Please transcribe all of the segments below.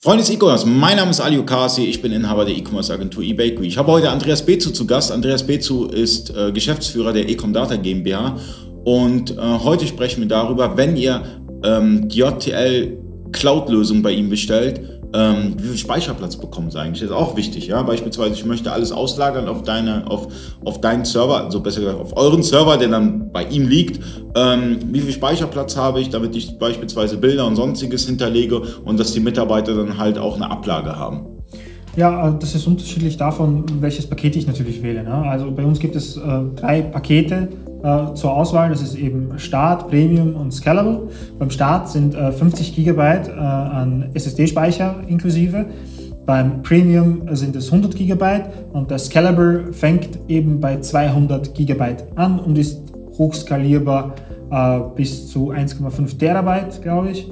Freunde des E-Commerce, mein Name ist Ali Okasi, ich bin Inhaber der E-Commerce Agentur eBakery. Ich habe heute Andreas Bezu zu Gast. Andreas Bezu ist äh, Geschäftsführer der Ecom Data GmbH und äh, heute sprechen wir darüber, wenn ihr ähm, die JTL Cloud-Lösung bei ihm bestellt, ähm, wie viel Speicherplatz bekommen sie eigentlich? Das ist auch wichtig, ja. Beispielsweise, ich möchte alles auslagern auf deine, auf, auf deinen Server, also besser gesagt auf euren Server, der dann bei ihm liegt. Ähm, wie viel Speicherplatz habe ich, damit ich beispielsweise Bilder und sonstiges hinterlege und dass die Mitarbeiter dann halt auch eine Ablage haben? Ja, äh, das ist unterschiedlich davon, welches Paket ich natürlich wähle. Ne? Also bei uns gibt es äh, drei Pakete äh, zur Auswahl. Das ist eben Start, Premium und Scalable. Beim Start sind äh, 50 GB äh, an SSD-Speicher inklusive. Beim Premium sind es 100 GB und der Scalable fängt eben bei 200 GB an und ist hochskalierbar äh, bis zu 1,5 Terabyte, glaube ich.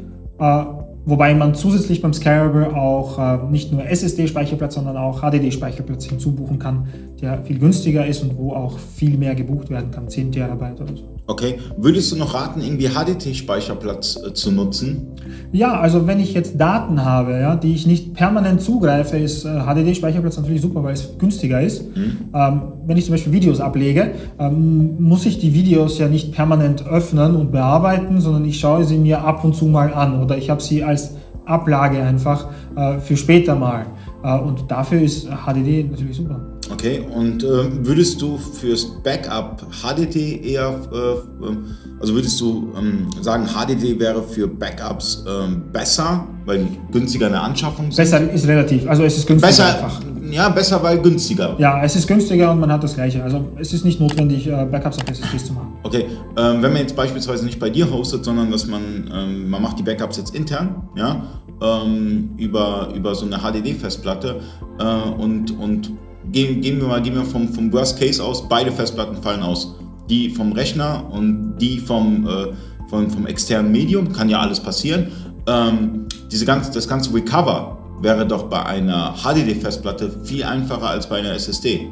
Wobei man zusätzlich beim Scalable auch äh, nicht nur SSD-Speicherplatz, sondern auch HDD-Speicherplatz hinzubuchen kann, der viel günstiger ist und wo auch viel mehr gebucht werden kann, 10 Terabyte oder so. Okay, würdest du noch raten, irgendwie HDD-Speicherplatz äh, zu nutzen? Ja, also wenn ich jetzt Daten habe, ja, die ich nicht permanent zugreife, ist äh, HDD-Speicherplatz natürlich super, weil es günstiger ist. Mhm. Ähm, wenn ich zum Beispiel Videos ablege, ähm, muss ich die Videos ja nicht permanent öffnen und bearbeiten, sondern ich schaue sie mir ab und zu mal an oder ich habe sie als als Ablage einfach äh, für später mal. Äh, und dafür ist HDD natürlich super. Okay, und äh, würdest du fürs Backup HDD eher, äh, also würdest du ähm, sagen, HDD wäre für Backups ähm, besser, weil günstiger eine Anschaffung sind? Besser ist relativ, also es ist günstiger besser, einfach. Ja, besser, weil günstiger. Ja, es ist günstiger und man hat das Gleiche. Also es ist nicht notwendig, äh, Backups auf SSDs zu machen. Okay, ähm, wenn man jetzt beispielsweise nicht bei dir hostet, sondern dass man, ähm, man macht die Backups jetzt intern, ja, ähm, über, über so eine HDD-Festplatte äh, und, und gehen, gehen wir mal, gehen wir vom, vom Worst Case aus, beide Festplatten fallen aus. Die vom Rechner und die vom, äh, vom, vom externen Medium, kann ja alles passieren. Ähm, diese ganze, das ganze Recover wäre doch bei einer HDD-Festplatte viel einfacher als bei einer SSD.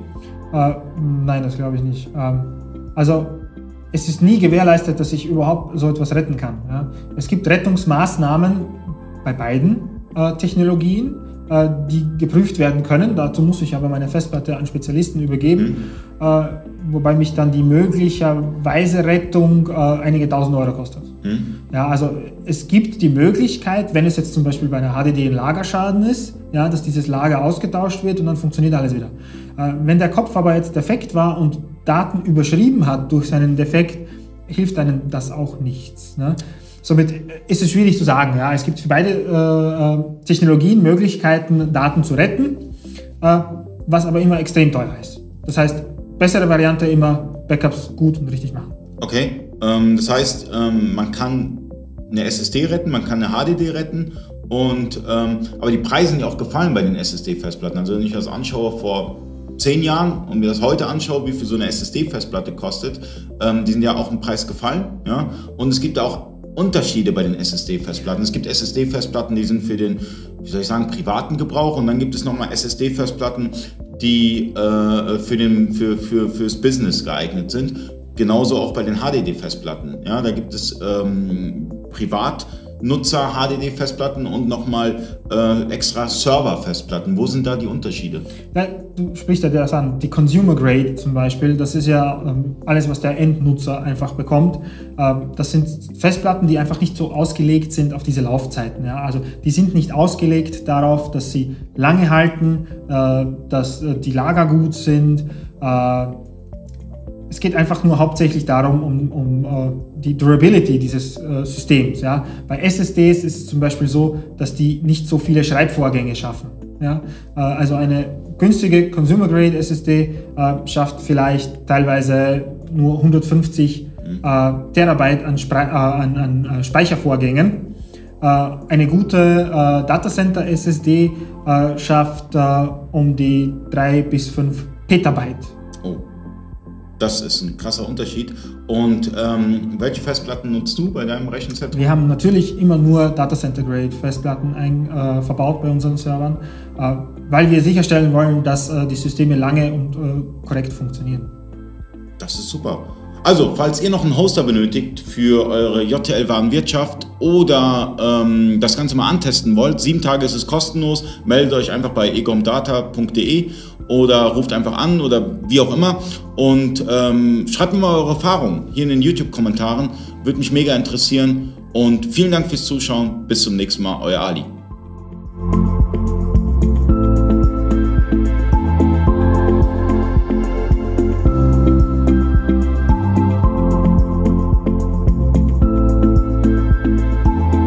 Äh, nein, das glaube ich nicht. Ähm, also es ist nie gewährleistet, dass ich überhaupt so etwas retten kann. Ja? Es gibt Rettungsmaßnahmen bei beiden äh, Technologien, äh, die geprüft werden können. Dazu muss ich aber meine Festplatte an Spezialisten übergeben, mhm. äh, wobei mich dann die möglicherweise Rettung äh, einige tausend Euro kostet. Mhm. Ja, also es gibt die Möglichkeit, wenn es jetzt zum Beispiel bei einer HDD ein Lagerschaden ist, ja, dass dieses Lager ausgetauscht wird und dann funktioniert alles wieder. Äh, wenn der Kopf aber jetzt defekt war und Daten überschrieben hat durch seinen Defekt, hilft einem das auch nichts. Ne? Somit ist es schwierig zu sagen. Ja. Es gibt für beide äh, äh, Technologien Möglichkeiten, Daten zu retten, äh, was aber immer extrem teuer ist. Das heißt, bessere Variante immer Backups gut und richtig machen. Okay, das heißt, ähm, man kann eine SSD retten, man kann eine HDD retten und ähm, aber die Preise sind ja auch gefallen bei den SSD-Festplatten. Also wenn ich das anschaue vor zehn Jahren und mir das heute anschaue, wie viel so eine SSD-Festplatte kostet, ähm, die sind ja auch im Preis gefallen. Ja? Und es gibt auch Unterschiede bei den SSD-Festplatten. Es gibt SSD-Festplatten, die sind für den, wie soll ich sagen, privaten Gebrauch und dann gibt es nochmal SSD-Festplatten, die äh, für den, für, für, fürs Business geeignet sind. Genauso auch bei den HDD-Festplatten. Ja, da gibt es ähm, privat Nutzer HDD-Festplatten und nochmal äh, extra Server-Festplatten. Wo sind da die Unterschiede? Ja, du sprichst ja das an. Die Consumer Grade zum Beispiel, das ist ja ähm, alles, was der Endnutzer einfach bekommt. Ähm, das sind Festplatten, die einfach nicht so ausgelegt sind auf diese Laufzeiten. Ja? Also die sind nicht ausgelegt darauf, dass sie lange halten, äh, dass äh, die Lager gut sind. Äh, es geht einfach nur hauptsächlich darum, um, um uh, die Durability dieses uh, Systems. Ja. Bei SSDs ist es zum Beispiel so, dass die nicht so viele Schreibvorgänge schaffen. Ja. Uh, also eine günstige Consumer Grade SSD schafft vielleicht teilweise nur 150 mhm. Terabyte an, an, an Speichervorgängen. eine gute Datacenter SSD schafft um die 3 bis 5 Petabyte das ist ein krasser Unterschied. Und ähm, welche Festplatten nutzt du bei deinem Rechenzentrum? Wir haben natürlich immer nur Data Center Grade Festplatten äh, verbaut bei unseren Servern, äh, weil wir sicherstellen wollen, dass äh, die Systeme lange und äh, korrekt funktionieren. Das ist super. Also, falls ihr noch einen Hoster benötigt für eure JTL-Warenwirtschaft oder ähm, das Ganze mal antesten wollt, sieben Tage ist es kostenlos, meldet euch einfach bei egomdata.de oder ruft einfach an oder wie auch immer und ähm, schreibt mir mal eure Erfahrungen hier in den YouTube-Kommentaren. Würde mich mega interessieren und vielen Dank fürs Zuschauen. Bis zum nächsten Mal, euer Ali.